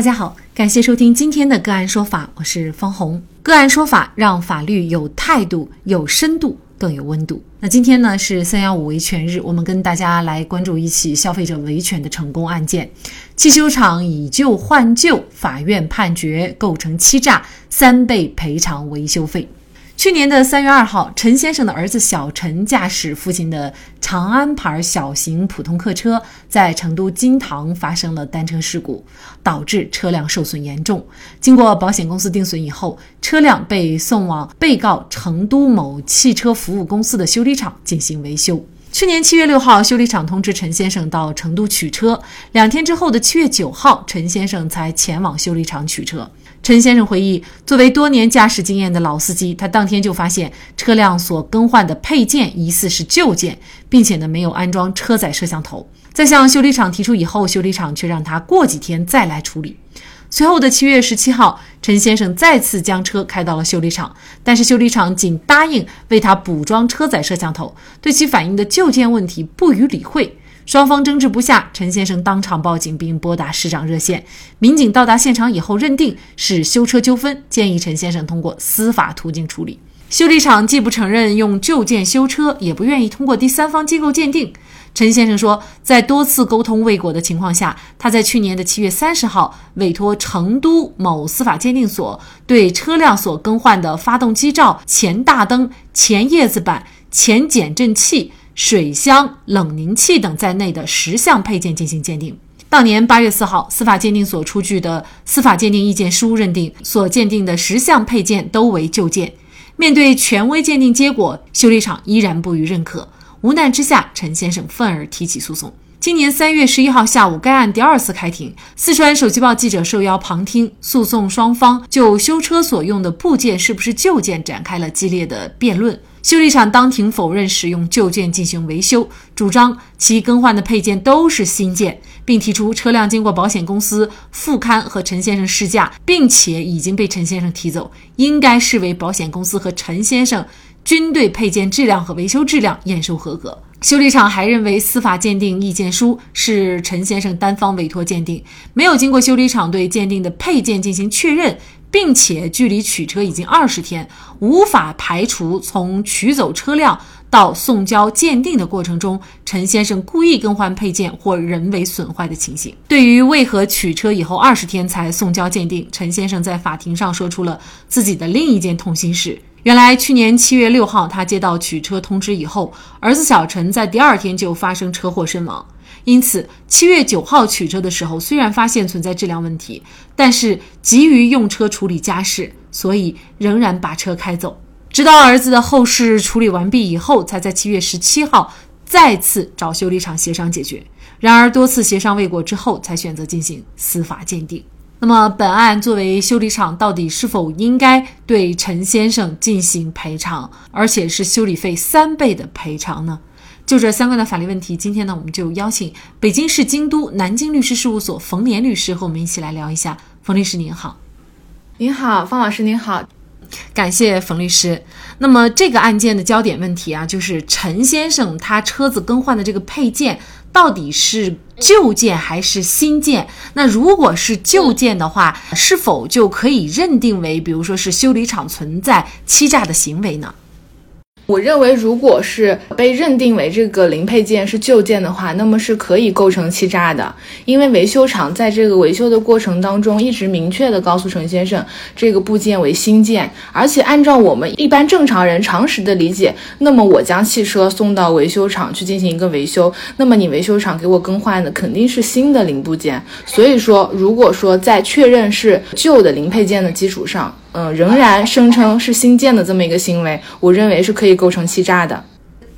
大家好，感谢收听今天的个案说法，我是方红。个案说法让法律有态度、有深度、更有温度。那今天呢是三幺五维权日，我们跟大家来关注一起消费者维权的成功案件：汽修厂以旧换旧，法院判决构成欺诈，三倍赔偿维修费。去年的三月二号，陈先生的儿子小陈驾驶父亲的长安牌小型普通客车，在成都金堂发生了单车事故，导致车辆受损严重。经过保险公司定损以后，车辆被送往被告成都某汽车服务公司的修理厂进行维修。去年七月六号，修理厂通知陈先生到成都取车，两天之后的七月九号，陈先生才前往修理厂取车。陈先生回忆，作为多年驾驶经验的老司机，他当天就发现车辆所更换的配件疑似是旧件，并且呢没有安装车载摄像头。在向修理厂提出以后，修理厂却让他过几天再来处理。随后的七月十七号，陈先生再次将车开到了修理厂，但是修理厂仅答应为他补装车载摄像头，对其反映的旧件问题不予理会。双方争执不下，陈先生当场报警并拨打市长热线。民警到达现场以后，认定是修车纠纷，建议陈先生通过司法途径处理。修理厂既不承认用旧件修车，也不愿意通过第三方机构鉴定。陈先生说，在多次沟通未果的情况下，他在去年的七月三十号委托成都某司法鉴定所对车辆所更换的发动机罩、前大灯、前叶子板、前减震器。水箱、冷凝器等在内的十项配件进行鉴定。当年八月四号，司法鉴定所出具的司法鉴定意见书认定，所鉴定的十项配件都为旧件。面对权威鉴定结果，修理厂依然不予认可。无奈之下，陈先生愤而提起诉讼。今年三月十一号下午，该案第二次开庭，四川手机报记者受邀旁听，诉讼双方就修车所用的部件是不是旧件展开了激烈的辩论。修理厂当庭否认使用旧件进行维修，主张其更换的配件都是新件，并提出车辆经过保险公司复勘和陈先生试驾，并且已经被陈先生提走，应该视为保险公司和陈先生均对配件质量和维修质量验收合格。修理厂还认为司法鉴定意见书是陈先生单方委托鉴定，没有经过修理厂对鉴定的配件进行确认。并且距离取车已经二十天，无法排除从取走车辆到送交鉴定的过程中，陈先生故意更换配件或人为损坏的情形。对于为何取车以后二十天才送交鉴定，陈先生在法庭上说出了自己的另一件痛心事。原来去年七月六号，他接到取车通知以后，儿子小陈在第二天就发生车祸身亡。因此，七月九号取车的时候，虽然发现存在质量问题，但是急于用车处理家事，所以仍然把车开走。直到儿子的后事处理完毕以后，才在七月十七号再次找修理厂协商解决。然而多次协商未果之后，才选择进行司法鉴定。那么，本案作为修理厂，到底是否应该对陈先生进行赔偿，而且是修理费三倍的赔偿呢？就这相关的法律问题，今天呢，我们就邀请北京市京都南京律师事务所冯连律师和我们一起来聊一下。冯律师您好，您好，方老师您好，感谢冯律师。那么这个案件的焦点问题啊，就是陈先生他车子更换的这个配件到底是旧件还是新建？那如果是旧件的话，是否就可以认定为，比如说是修理厂存在欺诈的行为呢？我认为，如果是被认定为这个零配件是旧件的话，那么是可以构成欺诈的。因为维修厂在这个维修的过程当中，一直明确的告诉陈先生，这个部件为新件。而且按照我们一般正常人常识的理解，那么我将汽车送到维修厂去进行一个维修，那么你维修厂给我更换的肯定是新的零部件。所以说，如果说在确认是旧的零配件的基础上，嗯，仍然声称是新建的这么一个行为，我认为是可以构成欺诈的。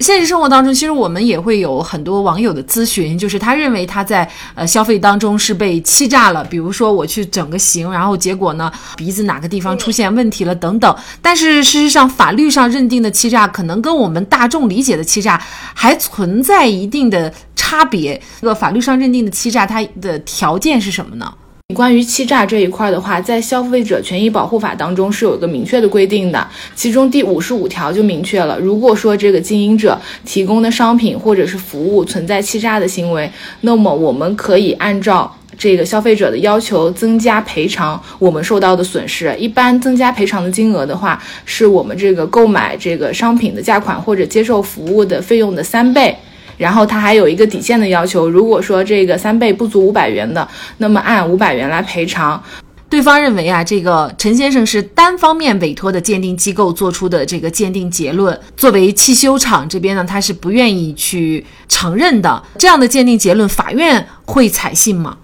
现实生活当中，其实我们也会有很多网友的咨询，就是他认为他在呃消费当中是被欺诈了。比如说我去整个形，然后结果呢鼻子哪个地方出现问题了等等。但是事实上，法律上认定的欺诈，可能跟我们大众理解的欺诈还存在一定的差别。这个法律上认定的欺诈，它的条件是什么呢？关于欺诈这一块的话，在消费者权益保护法当中是有一个明确的规定的，其中第五十五条就明确了，如果说这个经营者提供的商品或者是服务存在欺诈的行为，那么我们可以按照这个消费者的要求增加赔偿我们受到的损失。一般增加赔偿的金额的话，是我们这个购买这个商品的价款或者接受服务的费用的三倍。然后他还有一个底线的要求，如果说这个三倍不足五百元的，那么按五百元来赔偿。对方认为啊，这个陈先生是单方面委托的鉴定机构做出的这个鉴定结论，作为汽修厂这边呢，他是不愿意去承认的。这样的鉴定结论，法院会采信吗？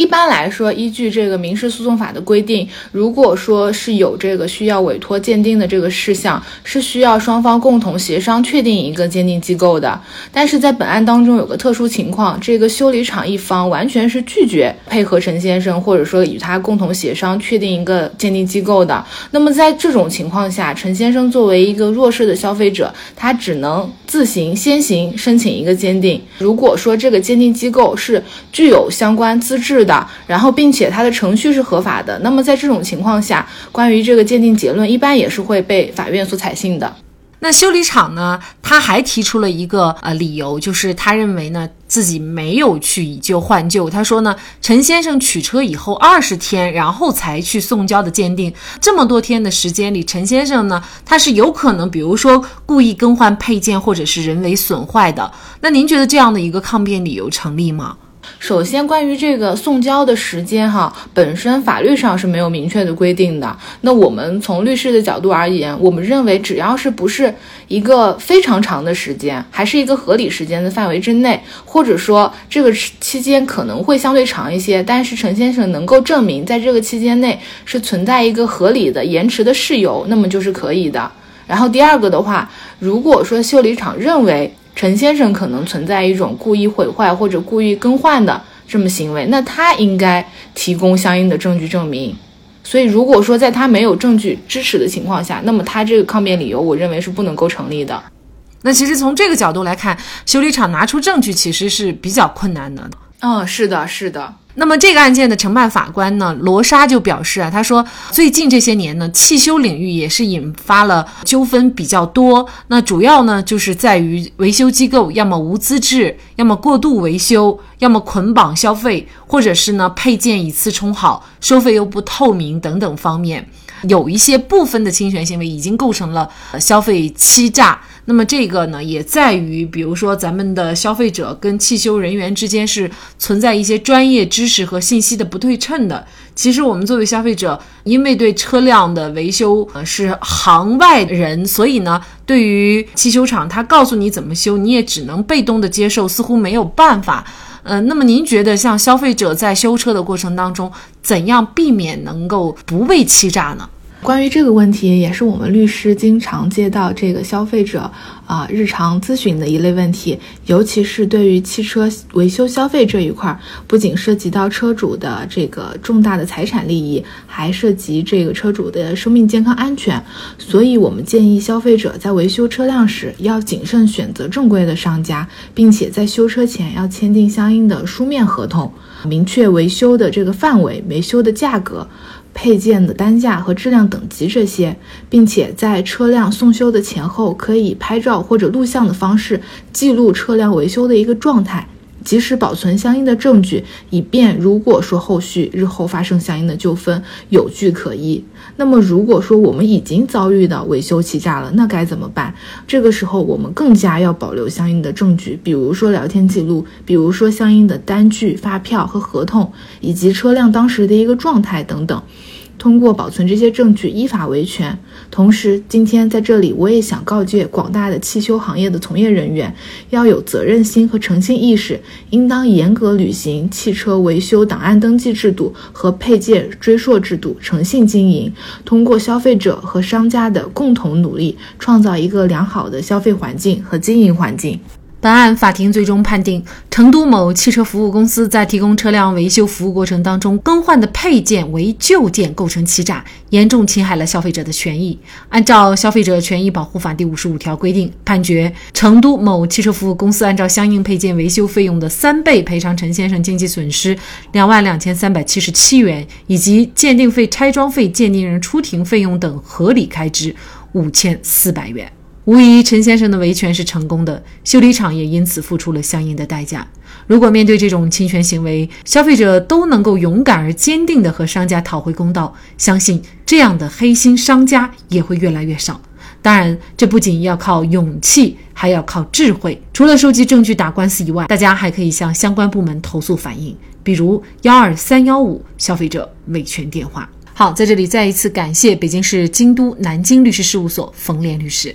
一般来说，依据这个民事诉讼法的规定，如果说是有这个需要委托鉴定的这个事项，是需要双方共同协商确定一个鉴定机构的。但是在本案当中有个特殊情况，这个修理厂一方完全是拒绝配合陈先生，或者说与他共同协商确定一个鉴定机构的。那么在这种情况下，陈先生作为一个弱势的消费者，他只能自行先行申请一个鉴定。如果说这个鉴定机构是具有相关资质的，的，然后并且它的程序是合法的，那么在这种情况下，关于这个鉴定结论，一般也是会被法院所采信的。那修理厂呢，他还提出了一个呃理由，就是他认为呢自己没有去以旧换旧。他说呢，陈先生取车以后二十天，然后才去送交的鉴定，这么多天的时间里，陈先生呢他是有可能，比如说故意更换配件或者是人为损坏的。那您觉得这样的一个抗辩理由成立吗？首先，关于这个送交的时间，哈，本身法律上是没有明确的规定的。那我们从律师的角度而言，我们认为只要是不是一个非常长的时间，还是一个合理时间的范围之内，或者说这个期间可能会相对长一些，但是陈先生能够证明在这个期间内是存在一个合理的延迟的事由，那么就是可以的。然后第二个的话，如果说修理厂认为，陈先生可能存在一种故意毁坏或者故意更换的这么行为，那他应该提供相应的证据证明。所以，如果说在他没有证据支持的情况下，那么他这个抗辩理由，我认为是不能够成立的。那其实从这个角度来看，修理厂拿出证据其实是比较困难的。嗯，是的，是的。那么这个案件的承办法官呢，罗莎就表示啊，他说最近这些年呢，汽修领域也是引发了纠纷比较多。那主要呢，就是在于维修机构要么无资质，要么过度维修，要么捆绑消费，或者是呢配件以次充好，收费又不透明等等方面。有一些部分的侵权行为已经构成了消费欺诈，那么这个呢，也在于，比如说咱们的消费者跟汽修人员之间是存在一些专业知识和信息的不对称的。其实我们作为消费者，因为对车辆的维修呃是行外人，所以呢，对于汽修厂他告诉你怎么修，你也只能被动的接受，似乎没有办法。嗯，那么您觉得像消费者在修车的过程当中，怎样避免能够不被欺诈呢？关于这个问题，也是我们律师经常接到这个消费者啊日常咨询的一类问题，尤其是对于汽车维修消费这一块，不仅涉及到车主的这个重大的财产利益，还涉及这个车主的生命健康安全，所以我们建议消费者在维修车辆时要谨慎选择正规的商家，并且在修车前要签订相应的书面合同，明确维修的这个范围、维修的价格。配件的单价和质量等级这些，并且在车辆送修的前后，可以拍照或者录像的方式记录车辆维修的一个状态。及时保存相应的证据，以便如果说后续日后发生相应的纠纷，有据可依。那么，如果说我们已经遭遇到维修欺诈了，那该怎么办？这个时候，我们更加要保留相应的证据，比如说聊天记录，比如说相应的单据、发票和合同，以及车辆当时的一个状态等等。通过保存这些证据，依法维权。同时，今天在这里，我也想告诫广大的汽修行业的从业人员，要有责任心和诚信意识，应当严格履行汽车维修档案登记制度和配件追溯制度，诚信经营。通过消费者和商家的共同努力，创造一个良好的消费环境和经营环境。本案法庭最终判定，成都某汽车服务公司在提供车辆维修服务过程当中更换的配件为旧件，构成欺诈，严重侵害了消费者的权益。按照《消费者权益保护法》第五十五条规定，判决成都某汽车服务公司按照相应配件维修费用的三倍赔偿陈先生经济损失两万两千三百七十七元，以及鉴定费、拆装费、鉴定人出庭费用等合理开支五千四百元。无疑，陈先生的维权是成功的，修理厂也因此付出了相应的代价。如果面对这种侵权行为，消费者都能够勇敢而坚定地和商家讨回公道，相信这样的黑心商家也会越来越少。当然，这不仅要靠勇气，还要靠智慧。除了收集证据打官司以外，大家还可以向相关部门投诉反映，比如幺二三幺五消费者维权电话。好，在这里再一次感谢北京市京都南京律师事务所冯莲律师。